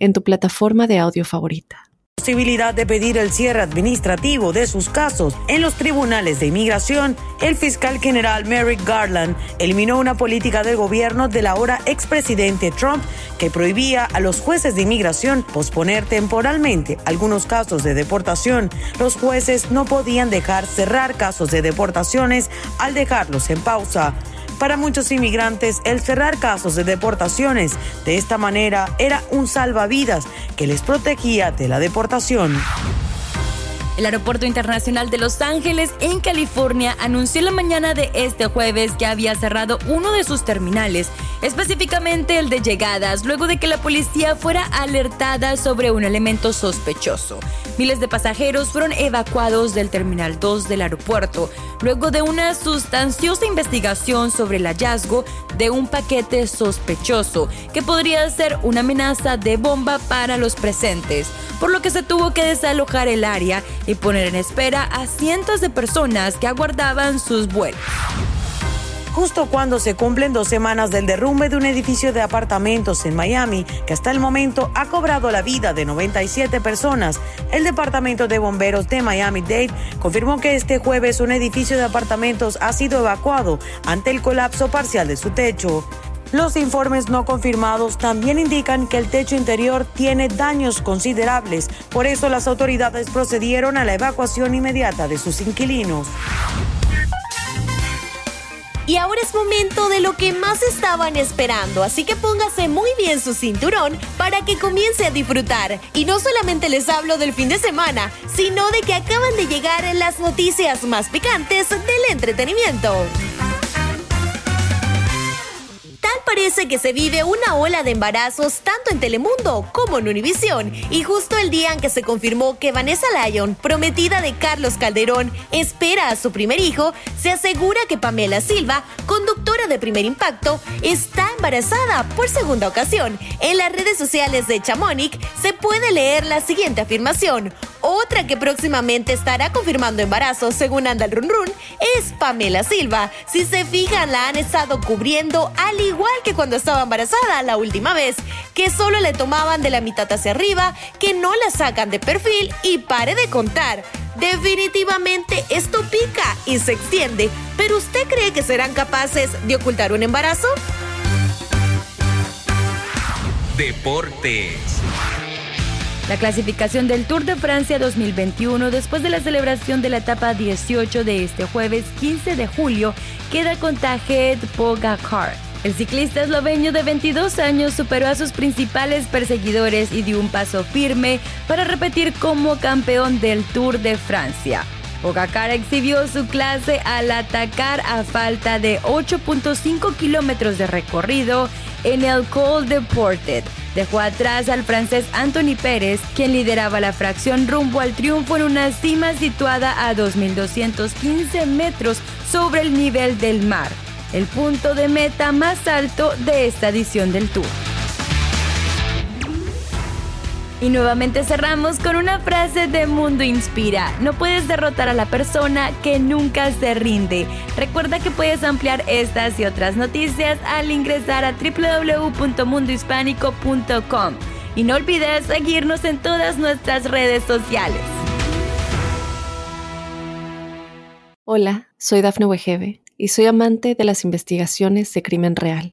en tu plataforma de audio favorita posibilidad de pedir el cierre administrativo de sus casos en los tribunales de inmigración, el fiscal general Merrick Garland eliminó una política del gobierno del ahora expresidente Trump que prohibía a los jueces de inmigración posponer temporalmente algunos casos de deportación. Los jueces no podían dejar cerrar casos de deportaciones al dejarlos en pausa. Para muchos inmigrantes, el cerrar casos de deportaciones de esta manera era un salvavidas que les protegía de la deportación. El Aeropuerto Internacional de Los Ángeles, en California, anunció la mañana de este jueves que había cerrado uno de sus terminales, específicamente el de llegadas, luego de que la policía fuera alertada sobre un elemento sospechoso. Miles de pasajeros fueron evacuados del Terminal 2 del aeropuerto, luego de una sustanciosa investigación sobre el hallazgo de un paquete sospechoso que podría ser una amenaza de bomba para los presentes, por lo que se tuvo que desalojar el área y poner en espera a cientos de personas que aguardaban sus vuelos justo cuando se cumplen dos semanas del derrumbe de un edificio de apartamentos en Miami, que hasta el momento ha cobrado la vida de 97 personas. El Departamento de Bomberos de Miami-Dade confirmó que este jueves un edificio de apartamentos ha sido evacuado ante el colapso parcial de su techo. Los informes no confirmados también indican que el techo interior tiene daños considerables, por eso las autoridades procedieron a la evacuación inmediata de sus inquilinos. Y ahora es momento de lo que más estaban esperando, así que póngase muy bien su cinturón para que comience a disfrutar. Y no solamente les hablo del fin de semana, sino de que acaban de llegar las noticias más picantes del entretenimiento parece que se vive una ola de embarazos tanto en Telemundo como en Univisión. Y justo el día en que se confirmó que Vanessa Lyon, prometida de Carlos Calderón, espera a su primer hijo, se asegura que Pamela Silva, conductora de Primer Impacto, está embarazada por segunda ocasión. En las redes sociales de Chamonix se puede leer la siguiente afirmación. Otra que próximamente estará confirmando embarazo, según anda el run run, es Pamela Silva. Si se fijan, la han estado cubriendo al igual que cuando estaba embarazada la última vez, que solo le tomaban de la mitad hacia arriba, que no la sacan de perfil y pare de contar. Definitivamente esto pica y se extiende, pero ¿usted cree que serán capaces de ocultar un embarazo? Deportes. La clasificación del Tour de Francia 2021 después de la celebración de la etapa 18 de este jueves 15 de julio queda con Tajet Pogacar. El ciclista esloveno de 22 años superó a sus principales perseguidores y dio un paso firme para repetir como campeón del Tour de Francia. Pogacar exhibió su clase al atacar a falta de 8.5 kilómetros de recorrido en el Col de Portet. Dejó atrás al francés Anthony Pérez, quien lideraba la fracción rumbo al triunfo en una cima situada a 2.215 metros sobre el nivel del mar, el punto de meta más alto de esta edición del Tour. Y nuevamente cerramos con una frase de Mundo Inspira. No puedes derrotar a la persona que nunca se rinde. Recuerda que puedes ampliar estas y otras noticias al ingresar a www.mundohispánico.com. Y no olvides seguirnos en todas nuestras redes sociales. Hola, soy Dafne Wegebe y soy amante de las investigaciones de crimen real.